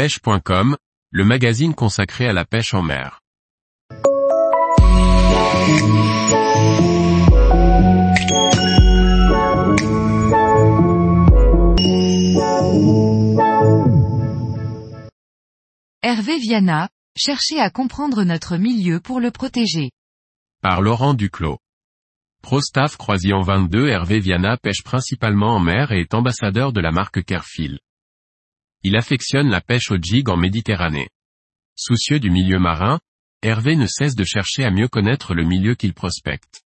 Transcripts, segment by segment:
pêche.com, le magazine consacré à la pêche en mer. Hervé Viana, cherchez à comprendre notre milieu pour le protéger. Par Laurent Duclos. Prostaff Croisillon 22 Hervé Viana pêche principalement en mer et est ambassadeur de la marque Kerfil. Il affectionne la pêche au jig en Méditerranée. Soucieux du milieu marin, Hervé ne cesse de chercher à mieux connaître le milieu qu'il prospecte.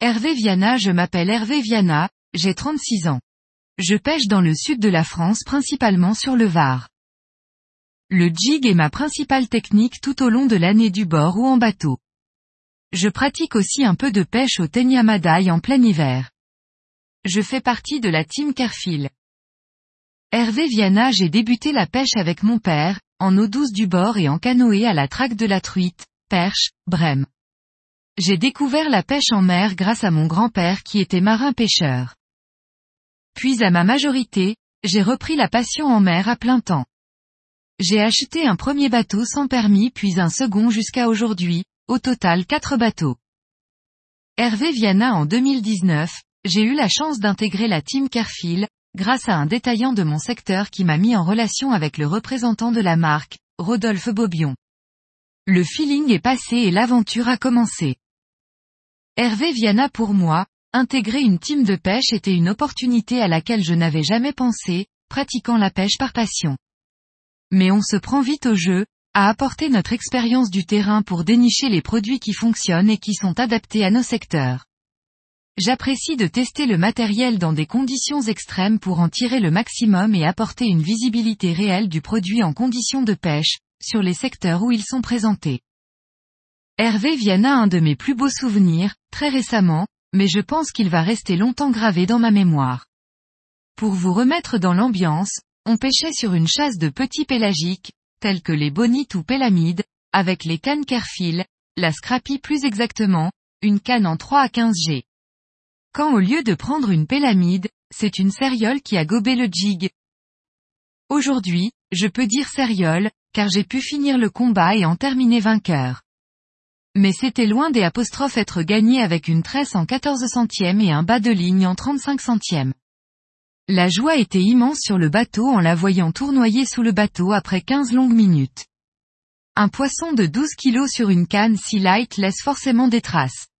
Hervé Viana Je m'appelle Hervé Viana, j'ai 36 ans. Je pêche dans le sud de la France principalement sur le Var. Le jig est ma principale technique tout au long de l'année du bord ou en bateau. Je pratique aussi un peu de pêche au Tenyamadaï en plein hiver. Je fais partie de la team Kerfil. Hervé Viana J'ai débuté la pêche avec mon père, en eau douce du bord et en canoë à la traque de la truite, perche, brème. J'ai découvert la pêche en mer grâce à mon grand-père qui était marin-pêcheur. Puis à ma majorité, j'ai repris la passion en mer à plein temps. J'ai acheté un premier bateau sans permis puis un second jusqu'à aujourd'hui, au total quatre bateaux. Hervé Viana en 2019, j'ai eu la chance d'intégrer la team Carfil, grâce à un détaillant de mon secteur qui m'a mis en relation avec le représentant de la marque, Rodolphe Bobion. Le feeling est passé et l'aventure a commencé. Hervé Viana pour moi, intégrer une team de pêche était une opportunité à laquelle je n'avais jamais pensé, pratiquant la pêche par passion. Mais on se prend vite au jeu, à apporter notre expérience du terrain pour dénicher les produits qui fonctionnent et qui sont adaptés à nos secteurs. J'apprécie de tester le matériel dans des conditions extrêmes pour en tirer le maximum et apporter une visibilité réelle du produit en conditions de pêche, sur les secteurs où ils sont présentés. Hervé Viana un de mes plus beaux souvenirs, très récemment, mais je pense qu'il va rester longtemps gravé dans ma mémoire. Pour vous remettre dans l'ambiance, on pêchait sur une chasse de petits pélagiques, tels que les bonites ou pélamides, avec les cannes Kerfil, la scrappy plus exactement, une canne en 3 à 15 G. Quand au lieu de prendre une pélamide, c'est une céréole qui a gobé le jig. Aujourd'hui, je peux dire céréole, car j'ai pu finir le combat et en terminer vainqueur. Mais c'était loin des apostrophes être gagné avec une tresse en 14 centièmes et un bas de ligne en 35 centièmes. La joie était immense sur le bateau en la voyant tournoyer sous le bateau après 15 longues minutes. Un poisson de 12 kilos sur une canne si light laisse forcément des traces.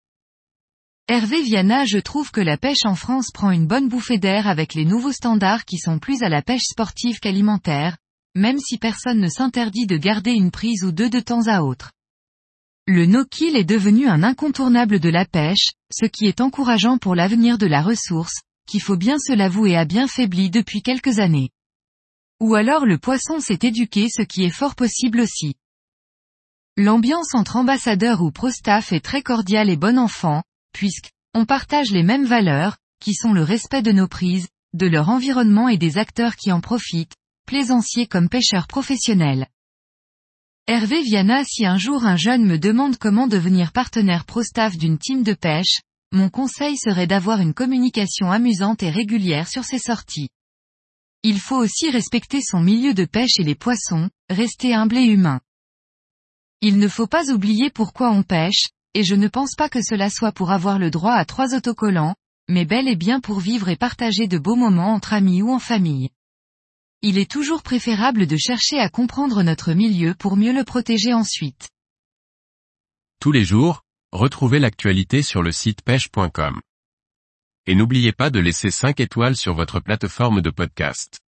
Hervé Viana je trouve que la pêche en France prend une bonne bouffée d'air avec les nouveaux standards qui sont plus à la pêche sportive qu'alimentaire, même si personne ne s'interdit de garder une prise ou deux de temps à autre. Le no-kill est devenu un incontournable de la pêche, ce qui est encourageant pour l'avenir de la ressource, qu'il faut bien se l'avouer a bien faibli depuis quelques années. Ou alors le poisson s'est éduqué ce qui est fort possible aussi. L'ambiance entre ambassadeurs ou pro-staff est très cordiale et bon enfant, puisque, on partage les mêmes valeurs, qui sont le respect de nos prises, de leur environnement et des acteurs qui en profitent, plaisanciers comme pêcheurs professionnels. Hervé Viana si un jour un jeune me demande comment devenir partenaire pro-staff d'une team de pêche, mon conseil serait d'avoir une communication amusante et régulière sur ses sorties. Il faut aussi respecter son milieu de pêche et les poissons, rester humble et humain. Il ne faut pas oublier pourquoi on pêche, et je ne pense pas que cela soit pour avoir le droit à trois autocollants, mais bel et bien pour vivre et partager de beaux moments entre amis ou en famille. Il est toujours préférable de chercher à comprendre notre milieu pour mieux le protéger ensuite. Tous les jours, Retrouvez l'actualité sur le site pêche.com. Et n'oubliez pas de laisser 5 étoiles sur votre plateforme de podcast.